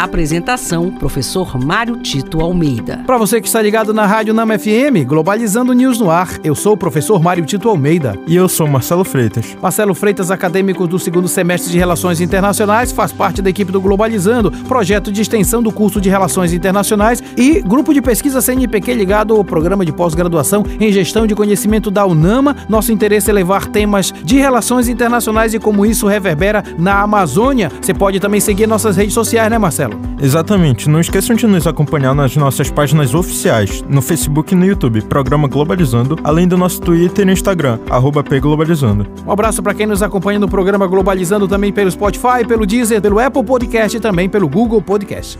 Apresentação: Professor Mário Tito Almeida. Para você que está ligado na Rádio Nama FM, Globalizando News no ar, eu sou o professor Mário Tito Almeida. E eu sou Marcelo Freitas. Marcelo Freitas, acadêmico do segundo semestre de Relações Internacionais, faz parte da equipe do Globalizando, projeto de extensão do curso de Relações Internacionais e grupo de pesquisa CNPq ligado ao programa de pós-graduação em gestão de conhecimento da UNAMA. Nosso interesse é levar temas de relações internacionais e como isso reverbera na Amazônia. Você pode também seguir nossas redes sociais, né, Marcelo? Marcelo. Exatamente. Não esqueçam de nos acompanhar nas nossas páginas oficiais, no Facebook e no YouTube, Programa Globalizando, além do nosso Twitter e Instagram, arroba pglobalizando. Um abraço para quem nos acompanha no programa Globalizando também pelo Spotify, pelo Deezer, pelo Apple Podcast e também pelo Google Podcast.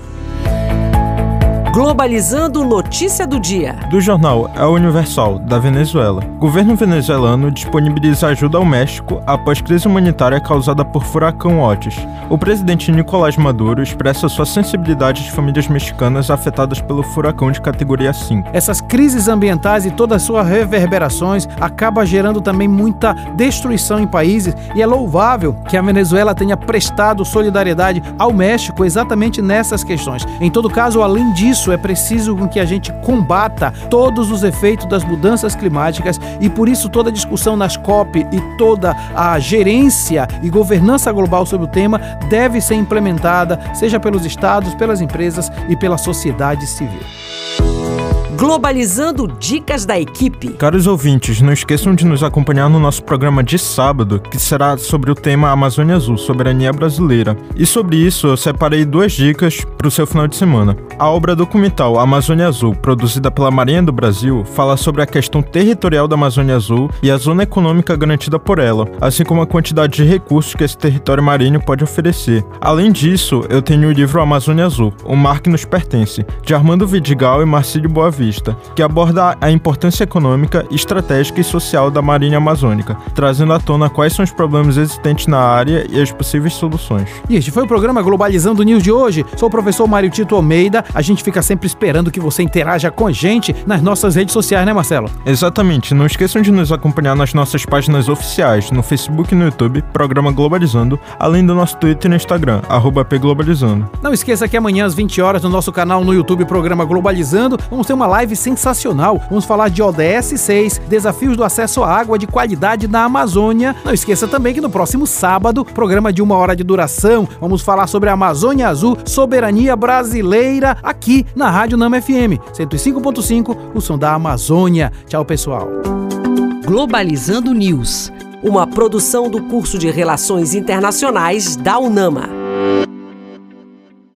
Globalizando notícia do dia. Do jornal É Universal, da Venezuela. Governo venezuelano disponibiliza ajuda ao México após crise humanitária causada por furacão Otis. O presidente Nicolás Maduro expressa sua sensibilidade de famílias mexicanas afetadas pelo furacão de categoria 5. Essas crises ambientais e todas as suas reverberações acabam gerando também muita destruição em países e é louvável que a Venezuela tenha prestado solidariedade ao México exatamente nessas questões. Em todo caso, além disso, isso é preciso que a gente combata todos os efeitos das mudanças climáticas e por isso toda a discussão nas COP e toda a gerência e governança global sobre o tema deve ser implementada, seja pelos estados, pelas empresas e pela sociedade civil. Globalizando Dicas da Equipe. Caros ouvintes, não esqueçam de nos acompanhar no nosso programa de sábado, que será sobre o tema Amazônia Azul, soberania brasileira. E sobre isso, eu separei duas dicas para o seu final de semana. A obra documental Amazônia Azul, produzida pela Marinha do Brasil, fala sobre a questão territorial da Amazônia Azul e a zona econômica garantida por ela, assim como a quantidade de recursos que esse território marinho pode oferecer. Além disso, eu tenho o livro Amazônia Azul, O Mar que nos pertence, de Armando Vidigal e Marcílio Boavista que aborda a importância econômica, estratégica e social da marinha amazônica, trazendo à tona quais são os problemas existentes na área e as possíveis soluções. E este foi o programa Globalizando News de hoje. Sou o professor Mário Tito Almeida. A gente fica sempre esperando que você interaja com a gente nas nossas redes sociais, né, Marcelo? Exatamente. Não esqueçam de nos acompanhar nas nossas páginas oficiais, no Facebook e no YouTube, Programa Globalizando, além do nosso Twitter e Instagram, pglobalizando. Não esqueça que amanhã às 20 horas no nosso canal no YouTube, Programa Globalizando, vamos ter uma live live sensacional. Vamos falar de ODS 6, desafios do acesso à água de qualidade na Amazônia. Não esqueça também que no próximo sábado, programa de uma hora de duração, vamos falar sobre a Amazônia Azul, soberania brasileira, aqui na Rádio Nama FM 105.5, o som da Amazônia. Tchau, pessoal. Globalizando News, uma produção do curso de Relações Internacionais da UNAMA.